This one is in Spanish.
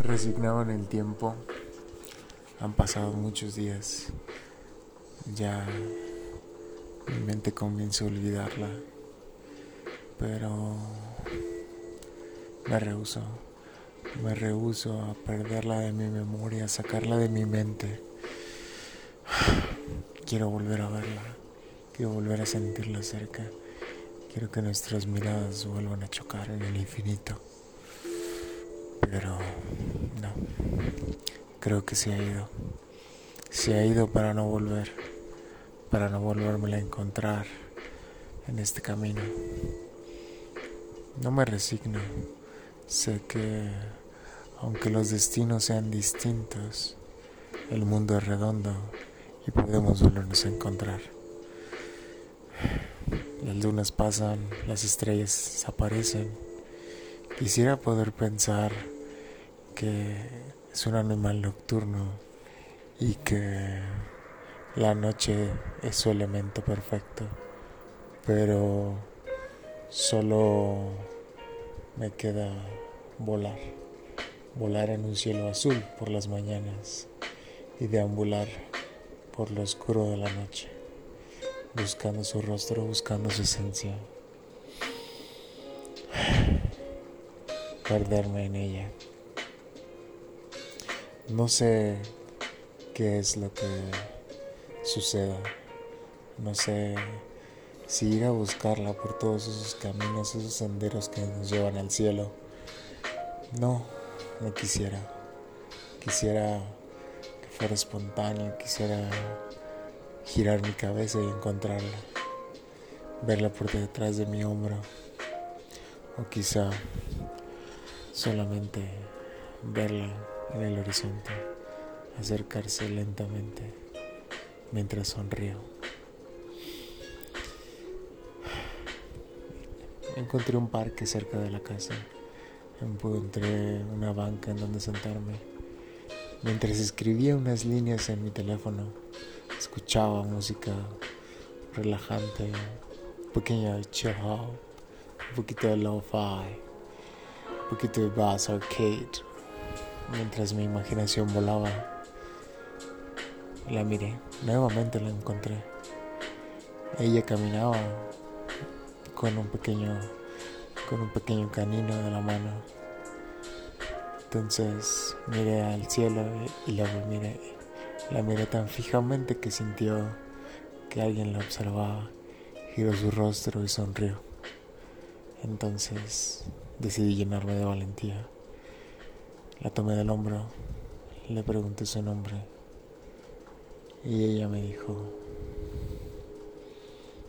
Resignado en el tiempo, han pasado muchos días. Ya mi mente comienza a olvidarla, pero me rehuso, me rehuso a perderla de mi memoria, a sacarla de mi mente. Quiero volver a verla, quiero volver a sentirla cerca, quiero que nuestras miradas vuelvan a chocar en el infinito. Pero no, creo que se ha ido. Se ha ido para no volver, para no volverme a encontrar en este camino. No me resigno. Sé que aunque los destinos sean distintos, el mundo es redondo y podemos volvernos a encontrar. Las lunas pasan, las estrellas desaparecen. Quisiera poder pensar que es un animal nocturno y que la noche es su elemento perfecto, pero solo me queda volar, volar en un cielo azul por las mañanas y deambular por lo oscuro de la noche, buscando su rostro, buscando su esencia, perderme en ella. No sé qué es lo que suceda. No sé si ir a buscarla por todos esos caminos, esos senderos que nos llevan al cielo. No, no quisiera. Quisiera que fuera espontáneo, quisiera girar mi cabeza y encontrarla. Verla por detrás de mi hombro. O quizá solamente verla en el horizonte, acercarse lentamente mientras sonrío. Encontré un parque cerca de la casa. Encontré una banca en donde sentarme. Mientras escribía unas líneas en mi teléfono, escuchaba música relajante, un pequeño chill out, un poquito de lo-fi, un poquito de bass arcade mientras mi imaginación volaba. La miré, nuevamente la encontré. Ella caminaba con un pequeño con un pequeño canino de la mano. Entonces miré al cielo y la miré, la miré tan fijamente que sintió que alguien la observaba. Giró su rostro y sonrió. Entonces decidí llenarme de valentía. La tomé del hombro, le pregunté su nombre y ella me dijo,